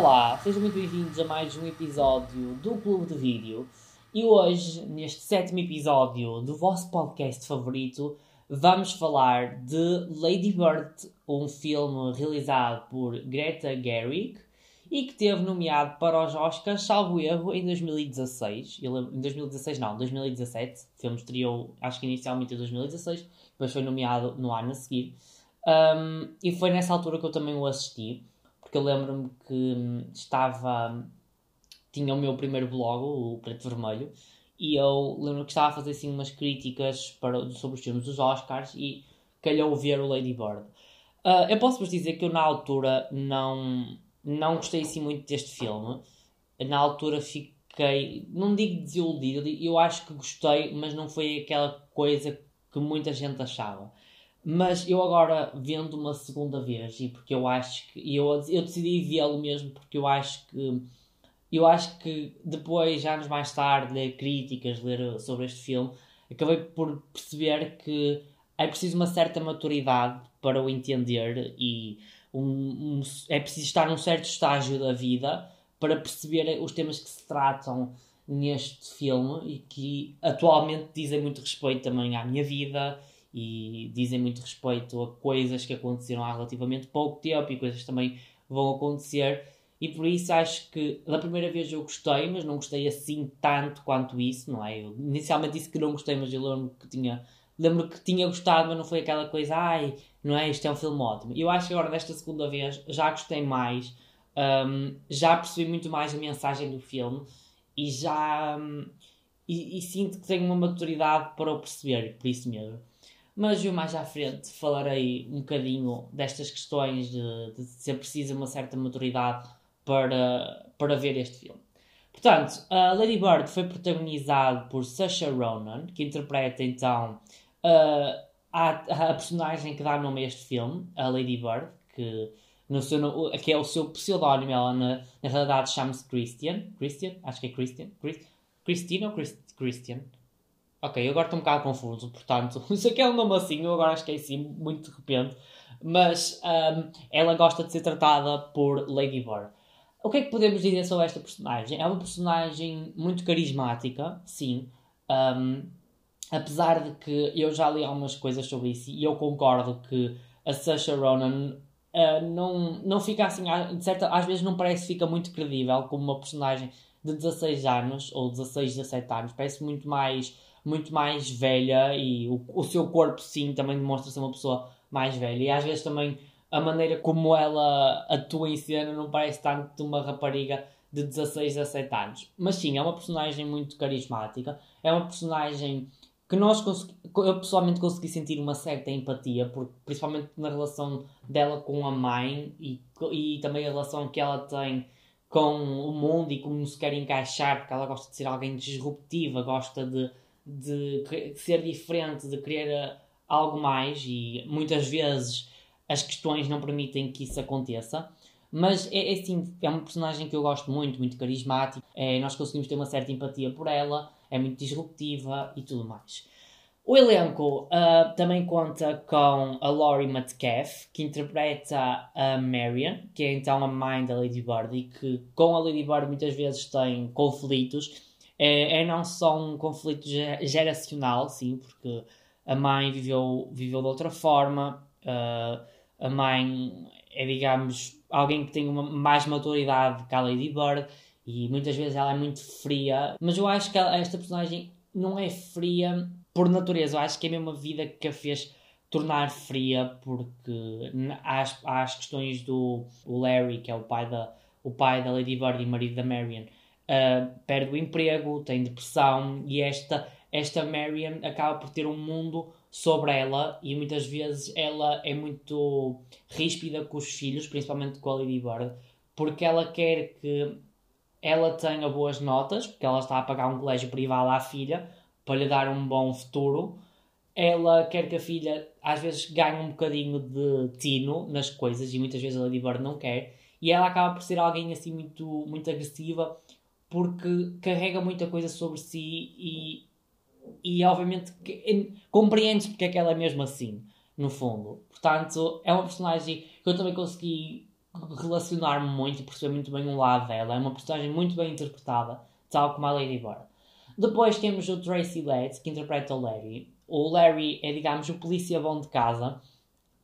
Olá, sejam muito bem-vindos a mais um episódio do Clube de Vídeo. E hoje, neste sétimo episódio do vosso podcast favorito, vamos falar de Lady Bird, um filme realizado por Greta Gerwig e que teve nomeado para os Oscars, salvo erro, em 2016. Em 2016 não, 2017. O filme estreou, acho que inicialmente em 2016, depois foi nomeado no ano a seguir. Um, e foi nessa altura que eu também o assisti, porque eu lembro-me que estava. Tinha o meu primeiro blog, o Preto Vermelho, e eu lembro que estava a fazer assim umas críticas para, sobre os filmes dos Oscars e calhou ver o Lady Bird. Uh, eu posso-vos dizer que eu na altura não, não gostei assim muito deste filme. Na altura fiquei, não digo desiludido, eu acho que gostei, mas não foi aquela coisa que muita gente achava. Mas eu agora vendo uma segunda vez, e porque eu acho que. Eu, eu decidi vê-lo mesmo porque eu acho que. Eu acho que depois, anos mais tarde, ler críticas, ler sobre este filme, acabei por perceber que é preciso uma certa maturidade para o entender e um, um, é preciso estar num certo estágio da vida para perceber os temas que se tratam neste filme e que atualmente dizem muito respeito também à minha vida e dizem muito respeito a coisas que aconteceram há relativamente pouco tempo e coisas que também vão acontecer. E por isso acho que da primeira vez eu gostei, mas não gostei assim tanto quanto isso, não é? Eu inicialmente disse que não gostei, mas eu lembro que tinha, lembro que tinha gostado, mas não foi aquela coisa, ai, não é? Isto é um filme ótimo. Eu acho que agora, desta segunda vez, já gostei mais, um, já percebi muito mais a mensagem do filme e já. Um, e, e, sinto que tenho uma maturidade para o perceber, por isso mesmo. Mas eu mais à frente falarei um bocadinho destas questões de, de ser preciso uma certa maturidade para, para ver este filme. Portanto, a Lady Bird foi protagonizado por Saoirse Ronan, que interpreta então uh, a, a personagem que dá nome a este filme, a Lady Bird, que, no seu, que é o seu pseudónimo, ela na, na realidade chama-se Christian. Christian? Acho que é Christian. Ou Christ, Christian? Ok, agora estou um bocado confuso, portanto, isso aqui é um nome assim, eu agora esqueci muito de repente. Mas um, ela gosta de ser tratada por Lady Bird. O que é que podemos dizer sobre esta personagem? É uma personagem muito carismática, sim. Um, apesar de que eu já li algumas coisas sobre isso e eu concordo que a Saoirse Ronan uh, não, não fica assim, de certa, às vezes não parece fica muito credível como uma personagem de 16 anos ou 16, 17 anos, parece muito mais, muito mais velha e o, o seu corpo sim também demonstra ser uma pessoa mais velha e às vezes também a maneira como ela atua em cena não parece tanto de uma rapariga de 16, 17 anos. Mas sim, é uma personagem muito carismática, é uma personagem que nós eu pessoalmente consegui sentir uma certa empatia, porque, principalmente na relação dela com a mãe e, e também a relação que ela tem com o mundo e como se quer encaixar, porque ela gosta de ser alguém disruptiva, gosta de, de ser diferente, de querer algo mais e muitas vezes as questões não permitem que isso aconteça. Mas é, é assim, é uma personagem que eu gosto muito, muito carismática. É, nós conseguimos ter uma certa empatia por ela é muito disruptiva e tudo mais. O elenco uh, também conta com a Laurie Metcalf, que interpreta a Marion, que é então a mãe da Lady Bird, e que com a Lady Bird muitas vezes tem conflitos. É, é não só um conflito geracional, sim, porque a mãe viveu, viveu de outra forma, uh, a mãe é, digamos, alguém que tem uma mais maturidade que a Lady Bird, e muitas vezes ela é muito fria, mas eu acho que ela, esta personagem não é fria por natureza, eu acho que é mesmo a vida que a fez tornar fria, porque há as, questões do Larry, que é o pai da, o pai da Lady Bird e marido da Marion, uh, perde o emprego, tem depressão e esta, esta Marion acaba por ter um mundo sobre ela e muitas vezes ela é muito ríspida com os filhos, principalmente com a Lady Bird, porque ela quer que ela tenha boas notas, porque ela está a pagar um colégio privado à filha para lhe dar um bom futuro. Ela quer que a filha às vezes ganhe um bocadinho de tino nas coisas e muitas vezes a Lady Bird não quer. E ela acaba por ser alguém assim muito, muito agressiva porque carrega muita coisa sobre si e, e obviamente compreende porque é que ela é mesmo assim, no fundo. Portanto, é uma personagem que eu também consegui relacionar-me muito e perceber muito bem o lado dela. É uma personagem muito bem interpretada, tal como a Lady Bird. Depois temos o Tracy Letts, que interpreta o Larry. O Larry é, digamos, o polícia bom de casa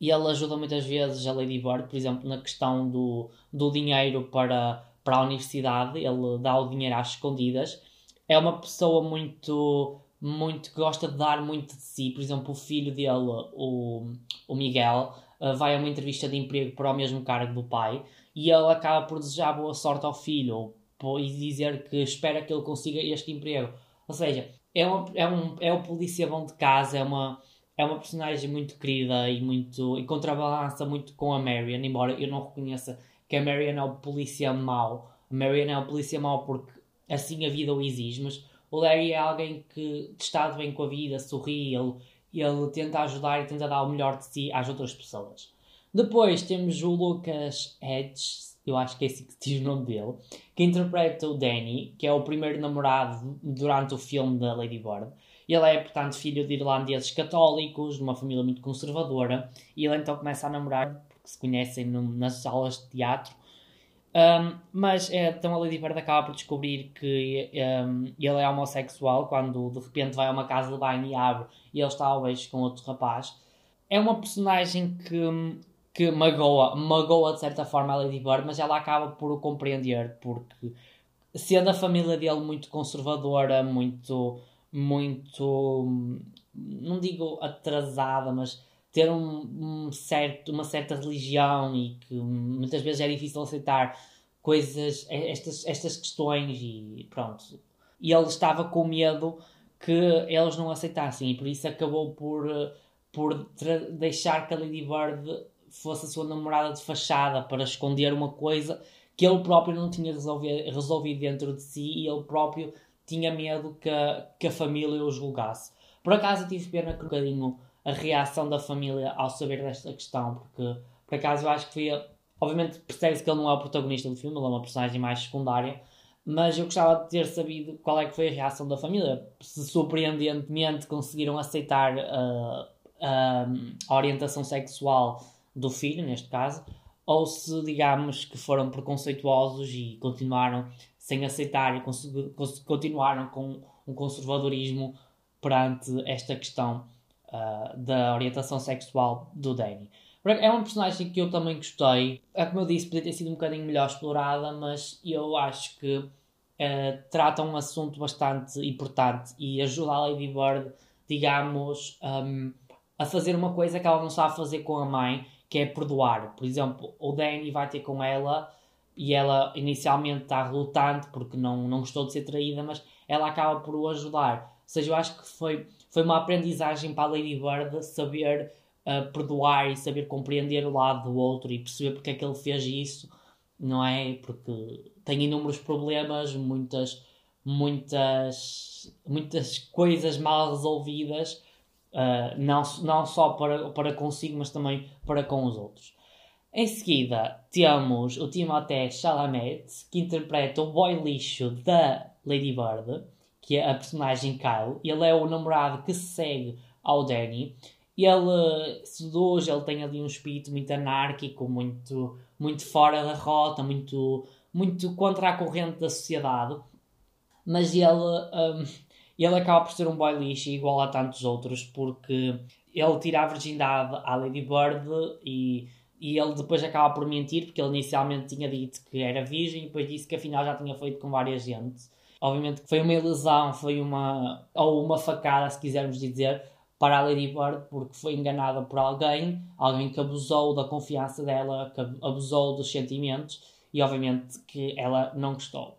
e ele ajuda muitas vezes a Lady Bird, por exemplo, na questão do, do dinheiro para, para a universidade. Ele dá o dinheiro às escondidas. É uma pessoa muito muito que gosta de dar muito de si. Por exemplo, o filho dele, o, o Miguel, uh, vai a uma entrevista de emprego para o mesmo cargo do pai e ele acaba por desejar boa sorte ao filho e dizer que espera que ele consiga este emprego. Ou seja, é, uma, é, um, é o polícia bom de casa, é uma, é uma personagem muito querida e muito e contrabalança muito com a Marion, embora eu não reconheça que a Marion é o polícia mau. A Marion é o polícia mau porque assim a vida o exige, mas o Larry é alguém que está de bem com a vida, sorri, ele, ele tenta ajudar e tenta dar o melhor de si às outras pessoas. Depois temos o Lucas Hedges, eu acho que é assim que diz o nome dele, que interpreta o Danny, que é o primeiro namorado durante o filme da Lady Bird. Ele é, portanto, filho de irlandeses católicos, de uma família muito conservadora, e ele então começa a namorar, porque se conhecem no, nas aulas de teatro, um, mas então a Lady Bird acaba por descobrir que um, ele é homossexual quando de repente vai a uma casa de banho e abre e ele está ao beijo com outro rapaz. É uma personagem que, que magoa, magoa de certa forma a Lady Bird, mas ela acaba por o compreender porque sendo a família dele muito conservadora, muito, muito, não digo atrasada, mas ter um, um, certo, uma certa religião e que muitas vezes é difícil aceitar coisas, estas, estas questões e pronto. E ele estava com medo que eles não aceitassem e por isso acabou por, por deixar que a Lady Bird fosse a sua namorada de fachada para esconder uma coisa que ele próprio não tinha resolvido, resolvido dentro de si e ele próprio tinha medo que a, que a família o julgasse. Por acaso tive pena que um bocadinho a reação da família ao saber desta questão, porque por acaso eu acho que foi. Obviamente percebe-se que ele não é o protagonista do filme, ele é uma personagem mais secundária, mas eu gostava de ter sabido qual é que foi a reação da família. Se surpreendentemente conseguiram aceitar uh, uh, a orientação sexual do filho, neste caso, ou se digamos que foram preconceituosos e continuaram sem aceitar e continuaram com um conservadorismo perante esta questão uh, da orientação sexual do Danny. É uma personagem que eu também gostei. É como eu disse, podia ter sido um bocadinho melhor explorada, mas eu acho que uh, trata um assunto bastante importante e ajuda a Lady Bird, digamos, um, a fazer uma coisa que ela não sabe fazer com a mãe, que é perdoar. Por exemplo, o Danny vai ter com ela e ela inicialmente está relutante porque não, não gostou de ser traída, mas ela acaba por o ajudar. Ou seja, eu acho que foi foi uma aprendizagem para a Lady Bird saber uh, perdoar e saber compreender o lado do outro e perceber porque é que ele fez isso, não é? Porque tem inúmeros problemas, muitas, muitas, muitas coisas mal resolvidas, uh, não, não só para, para consigo, mas também para com os outros. Em seguida, temos o Timothée Chalamet, que interpreta o boy lixo da Lady Bird que é a personagem Kyle. Ele é o namorado que segue ao Danny. Ele seduz, ele tem ali um espírito muito anárquico, muito, muito fora da rota, muito, muito contra a corrente da sociedade. Mas ele, um, ele acaba por ser um boy lixo igual a tantos outros, porque ele tira a virgindade à Lady Bird e, e ele depois acaba por mentir, porque ele inicialmente tinha dito que era virgem e depois disse que afinal já tinha feito com várias gente. Obviamente que foi uma ilusão, foi uma. ou uma facada, se quisermos dizer, para a Lady Bird, porque foi enganada por alguém, alguém que abusou da confiança dela, que abusou dos sentimentos e, obviamente, que ela não gostou.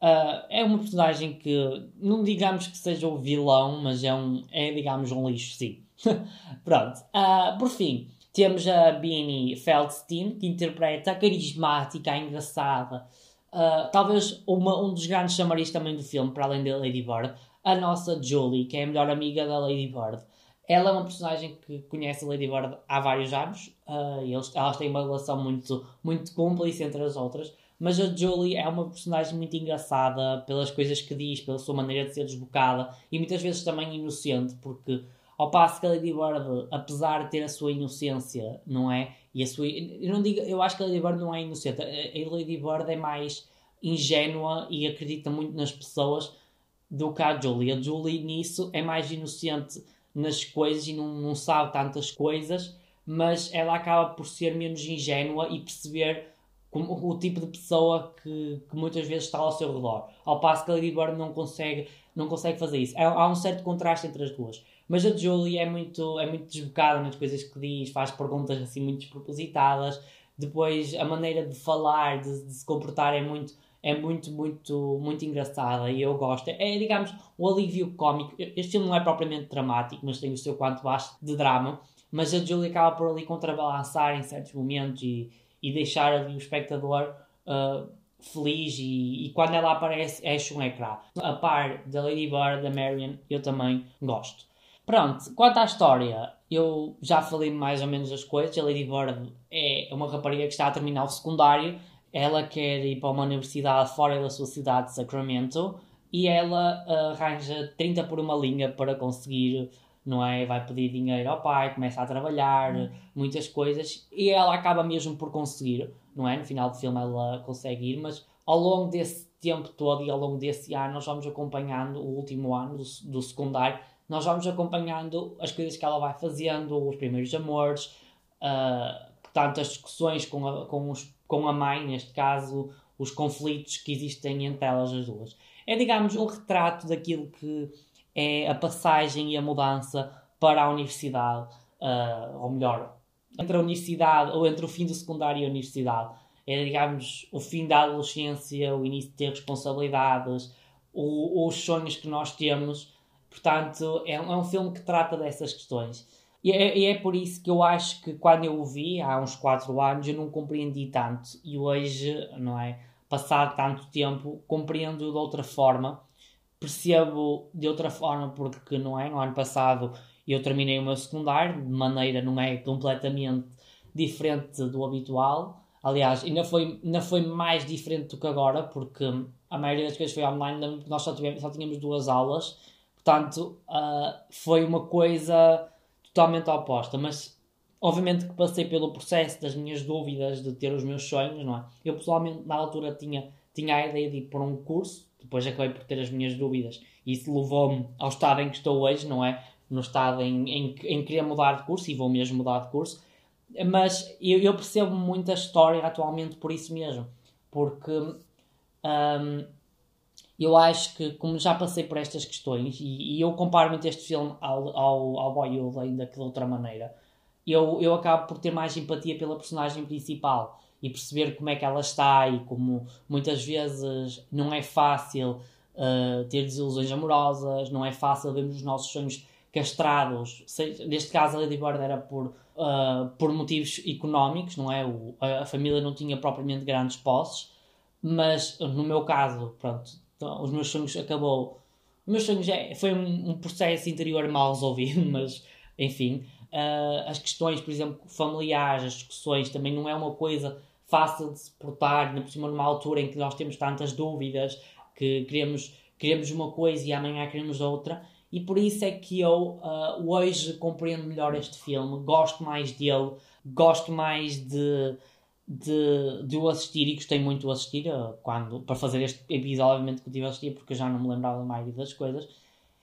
Uh, é uma personagem que, não digamos que seja o vilão, mas é, um, é digamos, um lixo, sim. Pronto. Uh, por fim, temos a Beanie Feldstein, que interpreta a carismática, a engraçada, Uh, talvez uma, um dos grandes chamarizes também do filme, para além da Lady Bird, a nossa Julie, que é a melhor amiga da Lady Bird. Ela é uma personagem que conhece a Lady Bird há vários anos, uh, e eles, elas têm uma relação muito, muito cúmplice entre as outras, mas a Julie é uma personagem muito engraçada pelas coisas que diz, pela sua maneira de ser desbocada e muitas vezes também inocente, porque ao passo que a Lady Bird, apesar de ter a sua inocência, não é? E a sua, eu, não digo, eu acho que a Lady Bird não é inocente. A Lady Bird é mais ingênua e acredita muito nas pessoas do que a Julie. A Julie nisso é mais inocente nas coisas e não, não sabe tantas coisas, mas ela acaba por ser menos ingênua e perceber como, o tipo de pessoa que, que, muitas vezes está ao seu redor. Ao passo que a Lady Bird não consegue, não consegue fazer isso. Há, há um certo contraste entre as duas. Mas a Julie é muito, é muito desbocada nas coisas que diz, faz perguntas assim muito despropositadas. Depois a maneira de falar, de, de se comportar é muito é muito, muito, muito engraçada e eu gosto. É, digamos, o alívio cómico. Este filme não é propriamente dramático, mas tem o seu quanto baixo de drama. Mas a Julie acaba por ali contrabalançar em certos momentos e, e deixar ali o espectador uh, feliz. E, e, quando ela aparece, enche um ecrã. A par da Lady Bird, da Marion, eu também gosto. Pronto, quanto à história, eu já falei mais ou menos as coisas. A Lady Bird é uma rapariga que está a terminar o secundário ela quer ir para uma universidade fora da sua cidade de Sacramento e ela uh, arranja 30 por uma linha para conseguir, não é? Vai pedir dinheiro ao pai, começa a trabalhar, uhum. muitas coisas e ela acaba mesmo por conseguir, não é? No final do filme ela consegue ir, mas ao longo desse tempo todo e ao longo desse ano nós vamos acompanhando o último ano do, do secundário, nós vamos acompanhando as coisas que ela vai fazendo, os primeiros amores, uh, portanto as discussões com, a, com os com a mãe, neste caso, os conflitos que existem entre elas as duas. É, digamos, um retrato daquilo que é a passagem e a mudança para a universidade, uh, ou melhor, entre a universidade, ou entre o fim do secundário e a universidade. É, digamos, o fim da adolescência, o início de ter responsabilidades, o, os sonhos que nós temos. Portanto, é, é um filme que trata dessas questões. E é, e é, por isso que eu acho que quando eu o vi, há uns 4 anos, eu não compreendi tanto. E hoje, não é? Passado tanto tempo, compreendo de outra forma. Percebo de outra forma, porque, não é? No ano passado eu terminei o meu secundário, de maneira, não é? Completamente diferente do habitual. Aliás, ainda foi, ainda foi mais diferente do que agora, porque a maioria das coisas foi online, nós só, tivemos, só tínhamos duas aulas. Portanto, uh, foi uma coisa totalmente oposta, mas obviamente que passei pelo processo das minhas dúvidas de ter os meus sonhos, não é? Eu pessoalmente na altura tinha, tinha a ideia de ir para um curso, depois acabei por ter as minhas dúvidas e isso levou-me ao estado em que estou hoje, não é? No estado em, em, em querer mudar de curso e vou mesmo mudar de curso, mas eu, eu percebo muito a história atualmente por isso mesmo, porque um, eu acho que, como já passei por estas questões, e, e eu comparo muito este filme ao, ao, ao Boyhood, ainda que de outra maneira, eu, eu acabo por ter mais empatia pela personagem principal e perceber como é que ela está e como muitas vezes não é fácil uh, ter desilusões amorosas, não é fácil vermos os nossos sonhos castrados. Neste caso, a Lady Bird era por, uh, por motivos económicos, não é? O, a, a família não tinha propriamente grandes posses, mas no meu caso, pronto, então, os meus sonhos acabou. Os meus sonhos é, foi um, um, processo interior mal resolvido, mas enfim. Uh, as questões, por exemplo, familiares, as discussões, também não é uma coisa fácil de se portar, por cima numa altura em que nós temos tantas dúvidas, que queremos, queremos uma coisa e amanhã queremos outra. E por isso é que eu uh, hoje compreendo melhor este filme, gosto mais dele, gosto mais de de, de o assistir e gostei muito de o assistir uh, quando, para fazer este episódio, obviamente que eu tive a assistir porque eu já não me lembrava mais das coisas.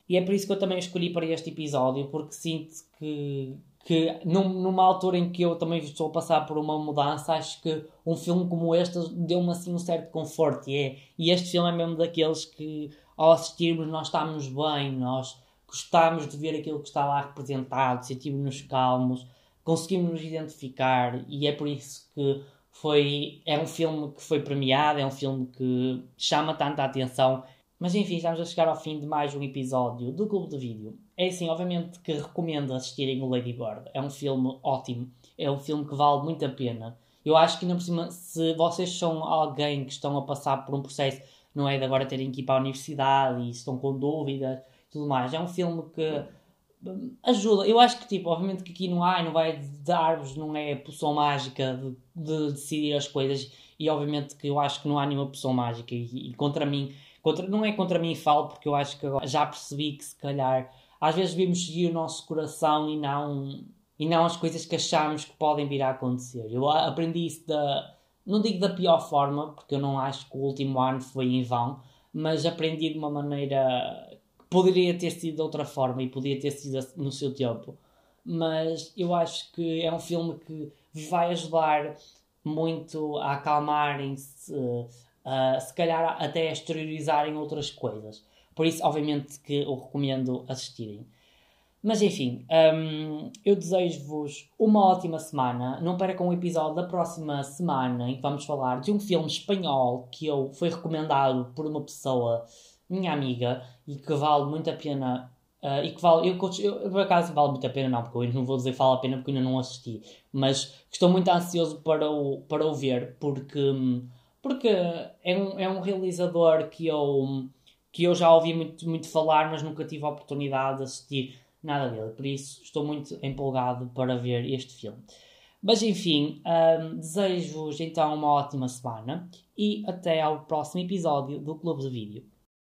E é por isso que eu também escolhi para este episódio, porque sinto que, que num, numa altura em que eu também estou a passar por uma mudança, acho que um filme como este deu-me assim um certo conforto. E, é, e este filme é mesmo daqueles que ao assistirmos nós estamos bem, nós gostamos de ver aquilo que está lá representado, sentimos-nos calmos, conseguimos nos identificar e é por isso que foi, é um filme que foi premiado, é um filme que chama tanta atenção. Mas enfim, estamos a chegar ao fim de mais um episódio do Clube de Vídeo. É assim, obviamente que recomendo assistirem o Lady Bird. É um filme ótimo, é um filme que vale muito a pena. Eu acho que, ainda por cima, se vocês são alguém que estão a passar por um processo, não é de agora terem que ir para a universidade e estão com dúvidas tudo mais, é um filme que ajuda. Eu acho que, tipo, obviamente que aqui não há, não vai dar-vos, não é poção mágica de, de, decidir as coisas. E obviamente que eu acho que não há nenhuma poção mágica. E, e, contra mim, contra, não é contra mim falo, porque eu acho que agora já percebi que se calhar às vezes devemos seguir o nosso coração e não e não as coisas que achamos que podem vir a acontecer. Eu aprendi isso da. Não digo da pior forma, porque eu não acho que o último ano foi em vão, mas aprendi de uma maneira poderia ter sido de outra forma e poderia ter sido no seu tempo. Mas eu acho que é um filme que vai ajudar muito a acalmarem-se, uh, se calhar até a exteriorizarem outras coisas. Por isso, obviamente, que eu recomendo assistirem. Mas enfim, um, eu desejo-vos uma ótima semana. Não percam o episódio da próxima semana em que vamos falar de um filme espanhol que eu foi recomendado por uma pessoa, minha amiga, e que vale muito a pena. Uh, e que vale, eu, eu, por acaso vale muito a pena, não, porque eu não vou dizer vale a pena porque ainda não assisti, mas estou muito ansioso para o, para o ver, porque, porque é, um, é um realizador que eu, que eu já ouvi muito, muito falar, mas nunca tive a oportunidade de assistir nada dele. Por isso, estou muito empolgado para ver este filme. Mas enfim, um, desejo-vos então uma ótima semana e até ao próximo episódio do Clube de Vídeo.